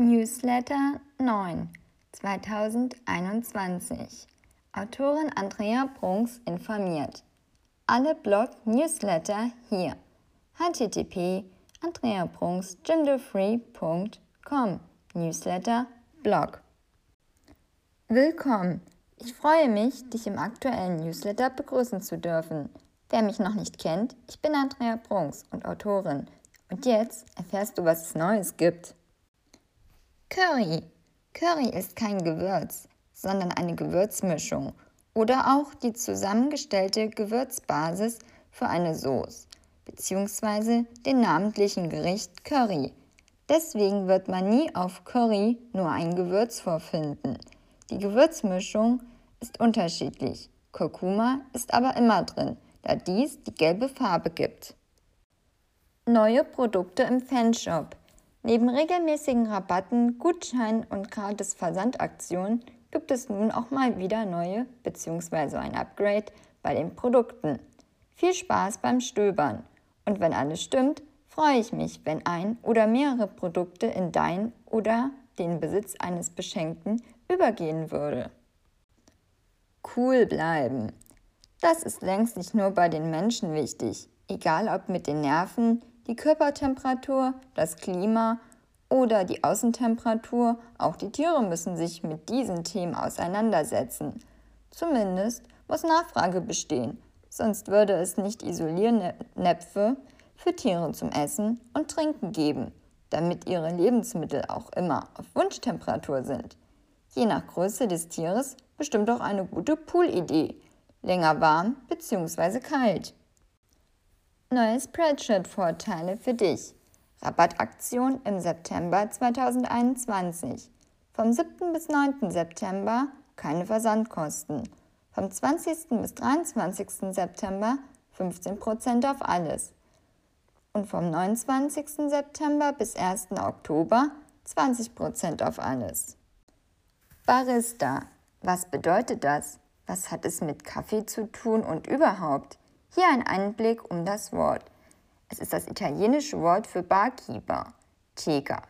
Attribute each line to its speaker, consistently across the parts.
Speaker 1: Newsletter 9 2021 Autorin Andrea Brunks informiert. Alle Blog-Newsletter hier. http andreabrunks.genderfree.com Newsletter Blog Willkommen! Ich freue mich, dich im aktuellen Newsletter begrüßen zu dürfen. Wer mich noch nicht kennt, ich bin Andrea Brunks und Autorin. Und jetzt erfährst du, was es Neues gibt. Curry. Curry ist kein Gewürz, sondern eine Gewürzmischung oder auch die zusammengestellte Gewürzbasis für eine Sauce bzw. den namentlichen Gericht Curry. Deswegen wird man nie auf Curry nur ein Gewürz vorfinden. Die Gewürzmischung ist unterschiedlich. Kurkuma ist aber immer drin, da dies die gelbe Farbe gibt. Neue Produkte im Fanshop. Neben regelmäßigen Rabatten, Gutscheinen und gratis Versandaktionen gibt es nun auch mal wieder neue bzw. ein Upgrade bei den Produkten. Viel Spaß beim Stöbern. Und wenn alles stimmt, freue ich mich, wenn ein oder mehrere Produkte in dein oder den Besitz eines Beschenkten übergehen würde. Cool bleiben. Das ist längst nicht nur bei den Menschen wichtig, egal ob mit den Nerven, die Körpertemperatur, das Klima oder die Außentemperatur, auch die Tiere müssen sich mit diesen Themen auseinandersetzen. Zumindest muss Nachfrage bestehen, sonst würde es nicht Isoliernäpfe für Tiere zum Essen und Trinken geben, damit ihre Lebensmittel auch immer auf Wunschtemperatur sind. Je nach Größe des Tieres bestimmt auch eine gute Poolidee, länger warm bzw. kalt. Neue Spreadshirt-Vorteile für dich. Rabattaktion im September 2021. Vom 7. bis 9. September keine Versandkosten. Vom 20. bis 23. September 15% auf alles. Und vom 29. September bis 1. Oktober 20% auf alles. Barista. Was bedeutet das? Was hat es mit Kaffee zu tun und überhaupt? Hier ein Einblick um das Wort. Es ist das italienische Wort für Barkeeper, Teker.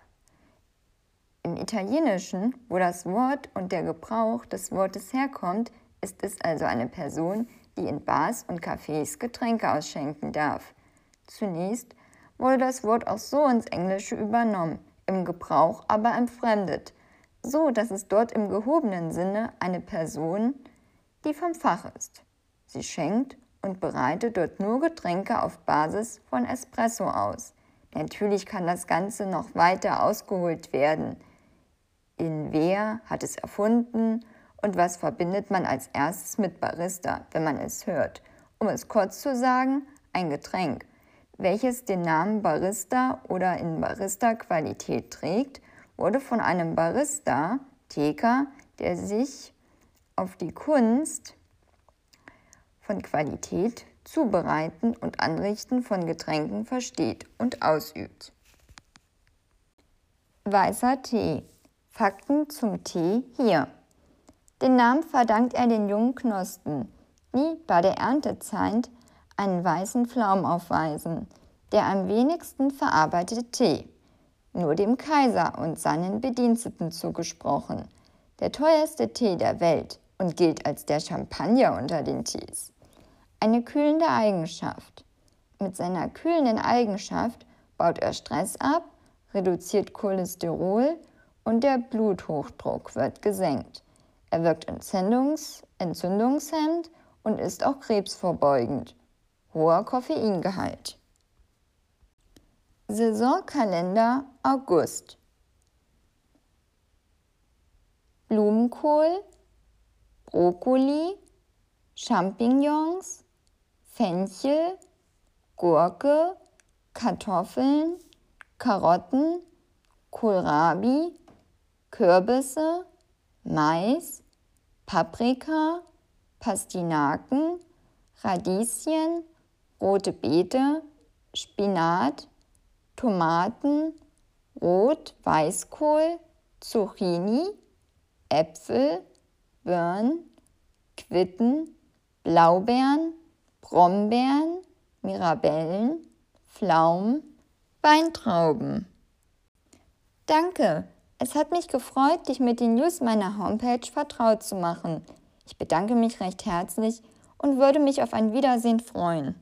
Speaker 1: Im Italienischen, wo das Wort und der Gebrauch des Wortes herkommt, ist es also eine Person, die in Bars und Cafés Getränke ausschenken darf. Zunächst wurde das Wort auch so ins Englische übernommen, im Gebrauch aber entfremdet, so dass es dort im gehobenen Sinne eine Person, die vom Fach ist. Sie schenkt und bereite dort nur Getränke auf Basis von Espresso aus. Natürlich kann das Ganze noch weiter ausgeholt werden. In wer hat es erfunden und was verbindet man als erstes mit Barista, wenn man es hört? Um es kurz zu sagen, ein Getränk, welches den Namen Barista oder in Barista-Qualität trägt, wurde von einem Barista, Theker, der sich auf die Kunst von Qualität, Zubereiten und Anrichten von Getränken versteht und ausübt. Weißer Tee. Fakten zum Tee hier. Den Namen verdankt er den jungen Knospen, die bei der Erntezeit einen weißen Pflaum aufweisen, der am wenigsten verarbeitete Tee, nur dem Kaiser und seinen Bediensteten zugesprochen, der teuerste Tee der Welt und gilt als der Champagner unter den Tees eine kühlende Eigenschaft. Mit seiner kühlenden Eigenschaft baut er Stress ab, reduziert Cholesterol und der Bluthochdruck wird gesenkt. Er wirkt entzündungs entzündungshemmend und ist auch krebsvorbeugend. Hoher Koffeingehalt. Saisonkalender August. Blumenkohl, Brokkoli, Champignons, Fenchel, Gurke, Kartoffeln, Karotten, Kohlrabi, Kürbisse, Mais, Paprika, Pastinaken, Radieschen, rote Beete, Spinat, Tomaten, Rot, Weißkohl, Zucchini, Äpfel, Birnen, Quitten, Blaubeeren, Brombeeren, Mirabellen, Pflaumen, Weintrauben. Danke, Es hat mich gefreut, dich mit den News meiner Homepage vertraut zu machen. Ich bedanke mich recht herzlich und würde mich auf ein Wiedersehen freuen.